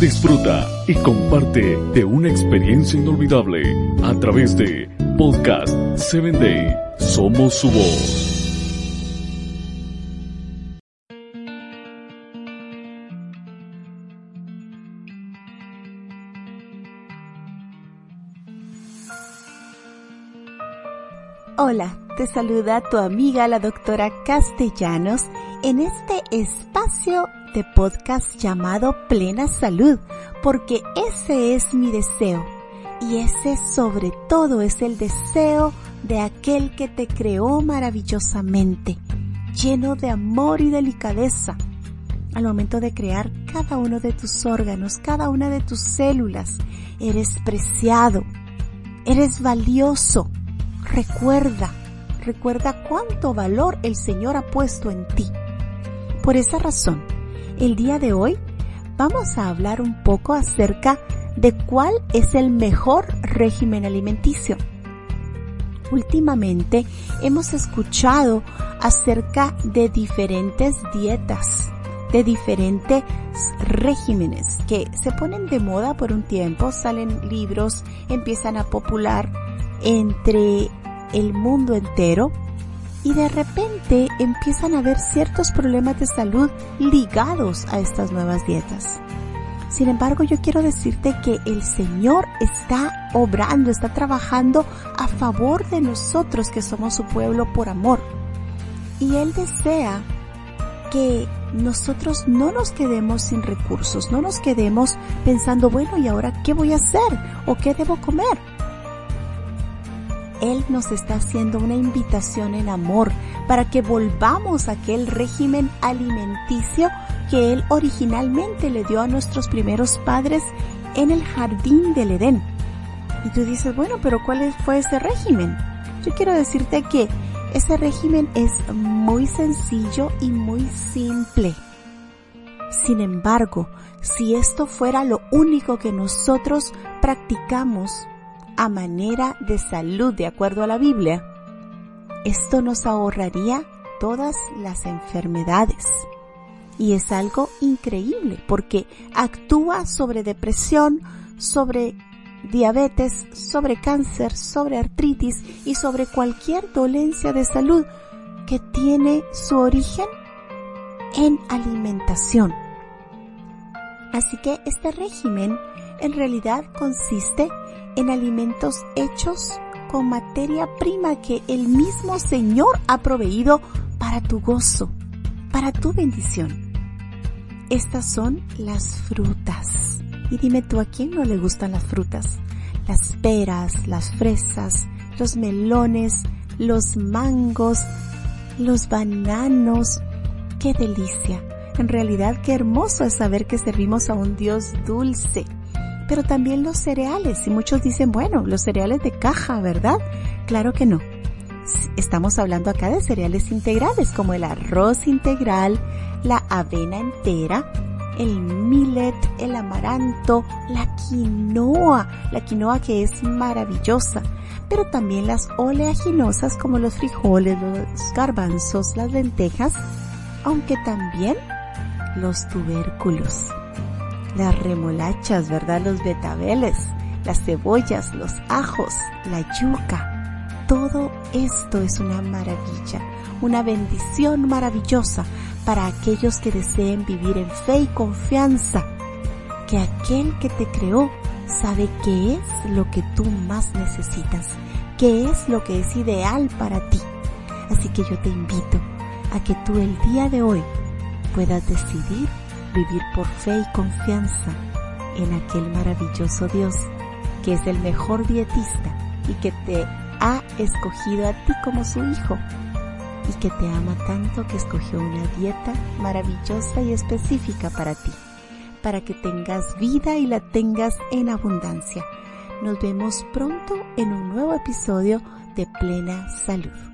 Disfruta y comparte de una experiencia inolvidable a través de Podcast 7 Day. Somos su voz. Hola, te saluda tu amiga la doctora Castellanos en este espacio de podcast llamado Plena Salud, porque ese es mi deseo y ese sobre todo es el deseo de aquel que te creó maravillosamente, lleno de amor y delicadeza. Al momento de crear cada uno de tus órganos, cada una de tus células, eres preciado, eres valioso Recuerda, recuerda cuánto valor el Señor ha puesto en ti. Por esa razón, el día de hoy vamos a hablar un poco acerca de cuál es el mejor régimen alimenticio. Últimamente hemos escuchado acerca de diferentes dietas, de diferentes regímenes que se ponen de moda por un tiempo, salen libros, empiezan a popular entre el mundo entero y de repente empiezan a haber ciertos problemas de salud ligados a estas nuevas dietas. Sin embargo, yo quiero decirte que el Señor está obrando, está trabajando a favor de nosotros que somos su pueblo por amor. Y Él desea que nosotros no nos quedemos sin recursos, no nos quedemos pensando, bueno, ¿y ahora qué voy a hacer? ¿O qué debo comer? Él nos está haciendo una invitación en amor para que volvamos a aquel régimen alimenticio que Él originalmente le dio a nuestros primeros padres en el jardín del Edén. Y tú dices, bueno, pero ¿cuál fue ese régimen? Yo quiero decirte que ese régimen es muy sencillo y muy simple. Sin embargo, si esto fuera lo único que nosotros practicamos a manera de salud de acuerdo a la Biblia, esto nos ahorraría todas las enfermedades. Y es algo increíble porque actúa sobre depresión, sobre diabetes, sobre cáncer, sobre artritis y sobre cualquier dolencia de salud que tiene su origen en alimentación. Así que este régimen en realidad consiste en alimentos hechos con materia prima que el mismo Señor ha proveído para tu gozo, para tu bendición. Estas son las frutas. Y dime tú, ¿a quién no le gustan las frutas? Las peras, las fresas, los melones, los mangos, los bananos. ¡Qué delicia! En realidad, qué hermoso es saber que servimos a un Dios dulce pero también los cereales. Y muchos dicen, bueno, los cereales de caja, ¿verdad? Claro que no. Estamos hablando acá de cereales integrales como el arroz integral, la avena entera, el millet, el amaranto, la quinoa, la quinoa que es maravillosa, pero también las oleaginosas como los frijoles, los garbanzos, las lentejas, aunque también los tubérculos las remolachas, ¿verdad? Los betabeles, las cebollas, los ajos, la yuca. Todo esto es una maravilla, una bendición maravillosa para aquellos que deseen vivir en fe y confianza, que aquel que te creó sabe qué es lo que tú más necesitas, qué es lo que es ideal para ti. Así que yo te invito a que tú el día de hoy puedas decidir vivir por fe y confianza en aquel maravilloso Dios que es el mejor dietista y que te ha escogido a ti como su hijo y que te ama tanto que escogió una dieta maravillosa y específica para ti, para que tengas vida y la tengas en abundancia. Nos vemos pronto en un nuevo episodio de Plena Salud.